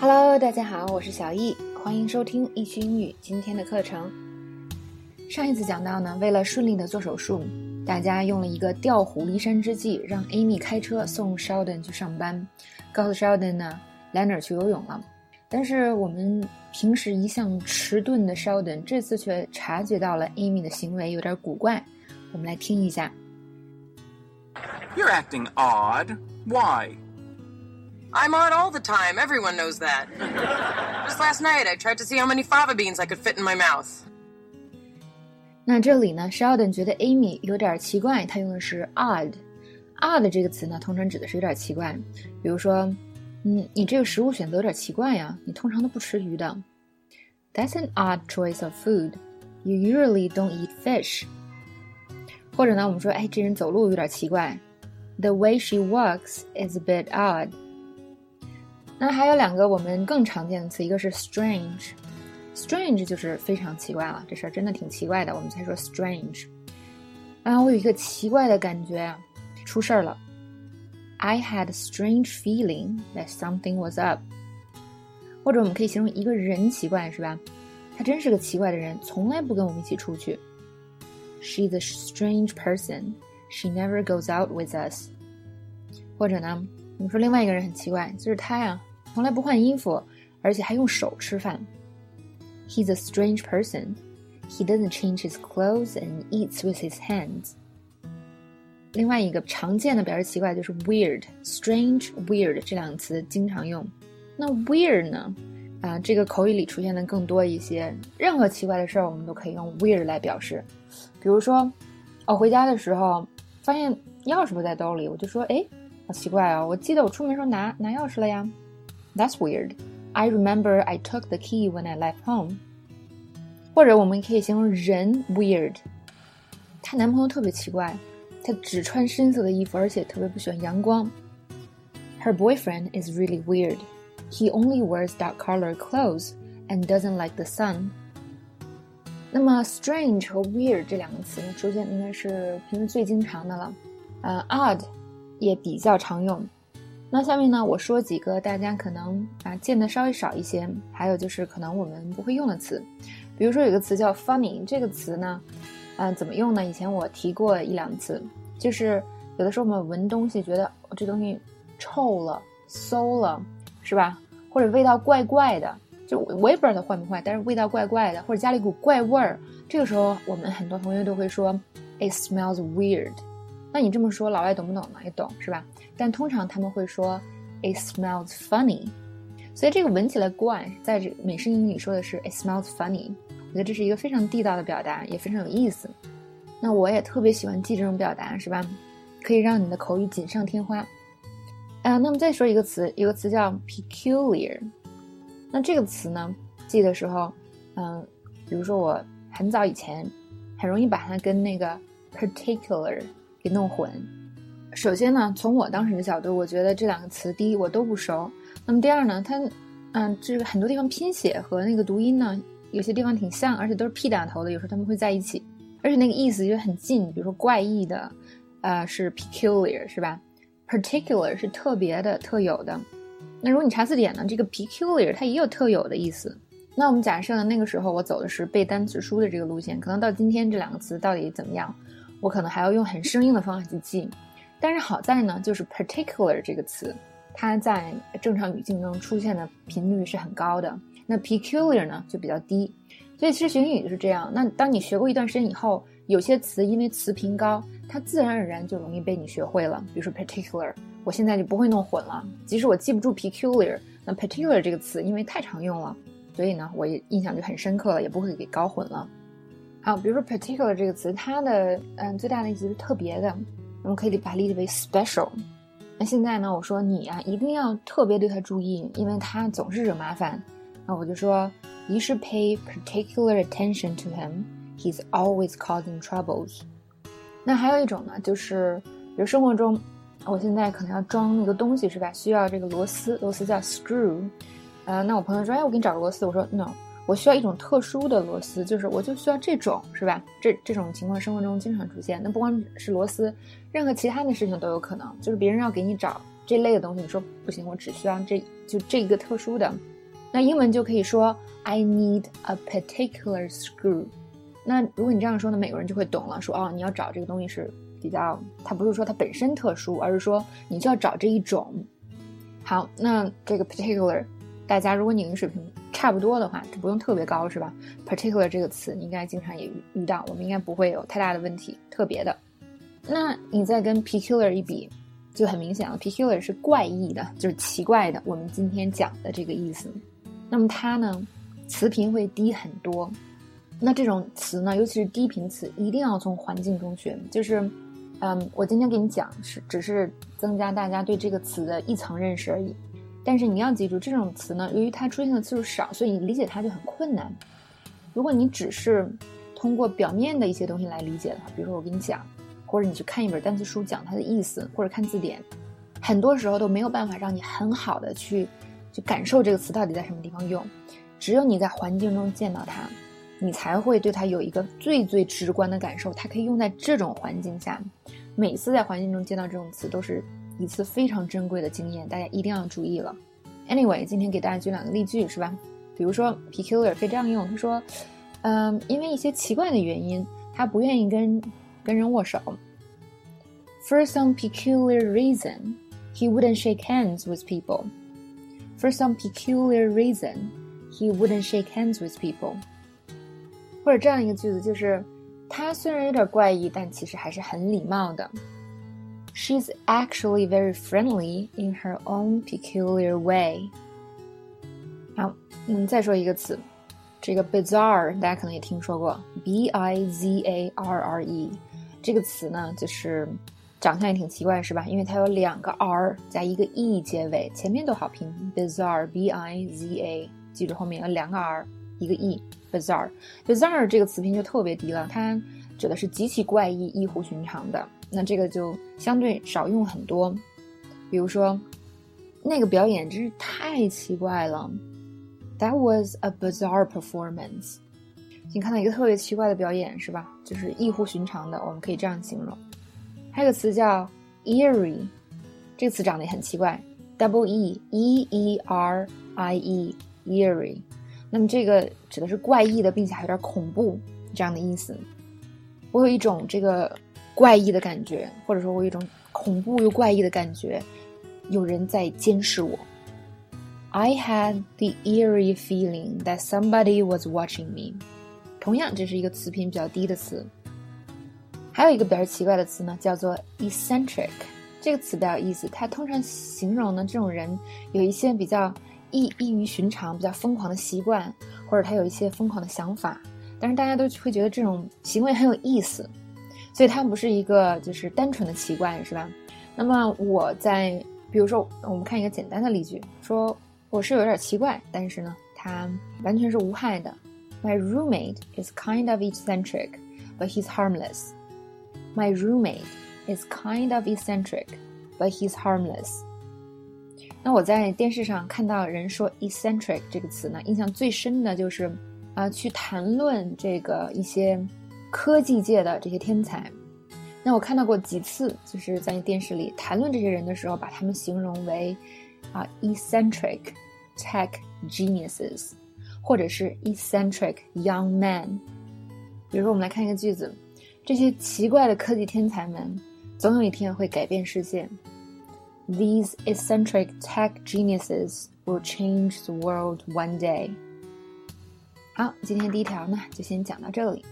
Hello，大家好，我是小易，欢迎收听易趣英语今天的课程。上一次讲到呢，为了顺利的做手术，大家用了一个调虎离山之计，让 Amy 开车送 Sheldon 去上班，告诉 Sheldon 呢，Leonard 去游泳了。但是我们平时一向迟钝的 Sheldon 这次却察觉到了 Amy 的行为有点古怪，我们来听一下。You're acting odd. Why? I'm odd all the time. Everyone knows that. Just last night, I tried to see how many fava beans I could fit in my mouth. 那这里呢，Sheldon 觉得 Amy 有点奇怪，他用的是 odd。odd 这个词呢，通常指的是有点奇怪。比如说，嗯，你这个食物选择有点奇怪呀，你通常都不吃鱼的。That's an odd choice of food. You usually don't eat fish. 或者呢，我们说，哎，这人走路有点奇怪。The way she walks is a bit odd. 那还有两个我们更常见的词，一个是 strange。Strange 就是非常奇怪了，这事儿真的挺奇怪的，我们才说 strange。啊，我有一个奇怪的感觉，出事儿了。I had a strange feeling that something was up。或者我们可以形容一个人奇怪，是吧？他真是个奇怪的人，从来不跟我们一起出去。She's a strange person. She never goes out with us。或者呢，我们说另外一个人很奇怪，就是他呀，从来不换衣服，而且还用手吃饭。He's a strange person. He doesn't change his clothes and eats with his hands. 另外一个常见的表示奇怪就是 weird、strange、weird 这两个词经常用。那 weird 呢？啊，这个口语里出现的更多一些。任何奇怪的事儿，我们都可以用 weird 来表示。比如说，我回家的时候发现钥匙不在兜里，我就说：“哎，好奇怪啊！我记得我出门时候拿拿钥匙了呀。”That's weird. I remember I took the key when I left home。或者我们可以形容人 weird，她男朋友特别奇怪，他只穿深色的衣服，而且特别不喜欢阳光。Her boyfriend is really weird. He only wears dark color clothes and doesn't like the sun. 那么 strange 和 weird 这两个词呢，出现应该是平时最经常的了。呃，odd 也比较常用。 那下面呢，我说几个大家可能啊见的稍微少一些，还有就是可能我们不会用的词，比如说有个词叫 funny，这个词呢，嗯，怎么用呢？以前我提过一两次，就是有的时候我们闻东西觉得这东西臭了、馊了，是吧？或者味道怪怪的，就我也不知道它坏没坏，但是味道怪怪的，或者家里股怪味儿，这个时候我们很多同学都会说，it smells weird。那你这么说，老外懂不懂呢？也懂，是吧？但通常他们会说，it smells funny。所以这个闻起来怪，在这美式英语里说的是 it smells funny。我觉得这是一个非常地道的表达，也非常有意思。那我也特别喜欢记这种表达，是吧？可以让你的口语锦上添花。啊，那么再说一个词，一个词叫 peculiar。那这个词呢，记的时候，嗯，比如说我很早以前，很容易把它跟那个 particular。给弄混。首先呢，从我当时的角度，我觉得这两个词，第一我都不熟。那么第二呢，它，嗯，这个很多地方拼写和那个读音呢，有些地方挺像，而且都是 p 打头的，有时候他们会在一起，而且那个意思就很近。比如说怪异的，呃，是 peculiar 是吧？particular 是特别的、特有的。那如果你查字典呢，这个 peculiar 它也有特有的意思。那我们假设呢，那个时候我走的是背单词书的这个路线，可能到今天这两个词到底怎么样？我可能还要用很生硬的方法去记，但是好在呢，就是 particular 这个词，它在正常语境中出现的频率是很高的，那 peculiar 呢就比较低。所以其实学英语就是这样。那当你学过一段时间以后，有些词因为词频高，它自然而然就容易被你学会了。比如说 particular，我现在就不会弄混了。即使我记不住 peculiar，那 particular 这个词因为太常用了，所以呢，我也印象就很深刻了，也不会给搞混了。啊，比如说 particular 这个词，它的嗯最大的意思是特别的，我们可以把它理解为 special。那现在呢，我说你啊一定要特别对他注意，因为他总是惹麻烦。那我就说 you should pay particular attention to him. He's always causing troubles. 那还有一种呢，就是比如生活中，我现在可能要装一个东西是吧？需要这个螺丝，螺丝叫 screw。呃，那我朋友说，哎，我给你找个螺丝。我说 no。我需要一种特殊的螺丝，就是我就需要这种，是吧？这这种情况生活中经常出现。那不光是螺丝，任何其他的事情都有可能。就是别人要给你找这类的东西，你说不行，我只需要这就这一个特殊的。那英文就可以说 I need a particular screw。那如果你这样说呢，美国人就会懂了，说哦，你要找这个东西是比较，它不是说它本身特殊，而是说你就要找这一种。好，那这个 particular，大家如果你英语水平差不多的话，就不用特别高，是吧？particular 这个词你应该经常也遇遇到，我们应该不会有太大的问题，特别的。那你再跟 peculiar 一比，就很明显了，peculiar 是怪异的，就是奇怪的。我们今天讲的这个意思。那么它呢，词频会低很多。那这种词呢，尤其是低频词，一定要从环境中学。就是，嗯，我今天给你讲是只是增加大家对这个词的一层认识而已。但是你要记住，这种词呢，由于它出现的次数少，所以你理解它就很困难。如果你只是通过表面的一些东西来理解的话，比如说我给你讲，或者你去看一本单词书讲它的意思，或者看字典，很多时候都没有办法让你很好的去。去感受这个词到底在什么地方用，只有你在环境中见到它，你才会对它有一个最最直观的感受。它可以用在这种环境下，每次在环境中见到这种词都是一次非常珍贵的经验，大家一定要注意了。Anyway，今天给大家举两个例句是吧？比如说 peculiar 可以这样用，他说，嗯，因为一些奇怪的原因，他不愿意跟跟人握手。For some peculiar reason, he wouldn't shake hands with people. For some peculiar reason, he wouldn't shake hands with people。或者这样一个句子就是，他虽然有点怪异，但其实还是很礼貌的。She's actually very friendly in her own peculiar way。好，嗯，再说一个词，这个 bizarre 大家可能也听说过，b i z a r r e 这个词呢，就是长相也挺奇怪，是吧？因为它有两个 r 加一个 e 结尾，前面都好拼，bizarre，b i z a，记住后面有两个 r，一个 e，bizarre，bizarre 这个词频就特别低了，它指的是极其怪异、异乎寻常的。那这个就相对少用很多。比如说，那个表演真是太奇怪了，That was a bizarre performance。你看到一个特别奇怪的表演，是吧？就是异乎寻常的，我们可以这样形容。还有个词叫 eerie，这个词长得也很奇怪，double e e e r i e eerie，那么这个指的是怪异的，并且还有点恐怖这样的意思。我有一种这个怪异的感觉，或者说我有一种恐怖又怪异的感觉，有人在监视我。I had the eerie feeling that somebody was watching me。同样，这是一个词频比较低的词。还有一个比较奇怪的词呢，叫做 eccentric。这个词比较有意思，它通常形容呢这种人有一些比较异异于寻常、比较疯狂的习惯，或者他有一些疯狂的想法。但是大家都会觉得这种行为很有意思，所以它不是一个就是单纯的奇怪，是吧？那么我在比如说，我们看一个简单的例句，说我是有点奇怪，但是呢，它完全是无害的。My roommate is kind of eccentric, but he's harmless. My roommate is kind of eccentric, but he's harmless. 那我在电视上看到人说 eccentric 这个词呢，印象最深的就是啊，去谈论这个一些科技界的这些天才。那我看到过几次，就是在电视里谈论这些人的时候，把他们形容为啊 eccentric tech geniuses，或者是 eccentric young men。比如说，我们来看一个句子。这些奇怪的科技天才们，总有一天会改变世界。These eccentric tech geniuses will change the world one day。好，今天第一条呢，就先讲到这里。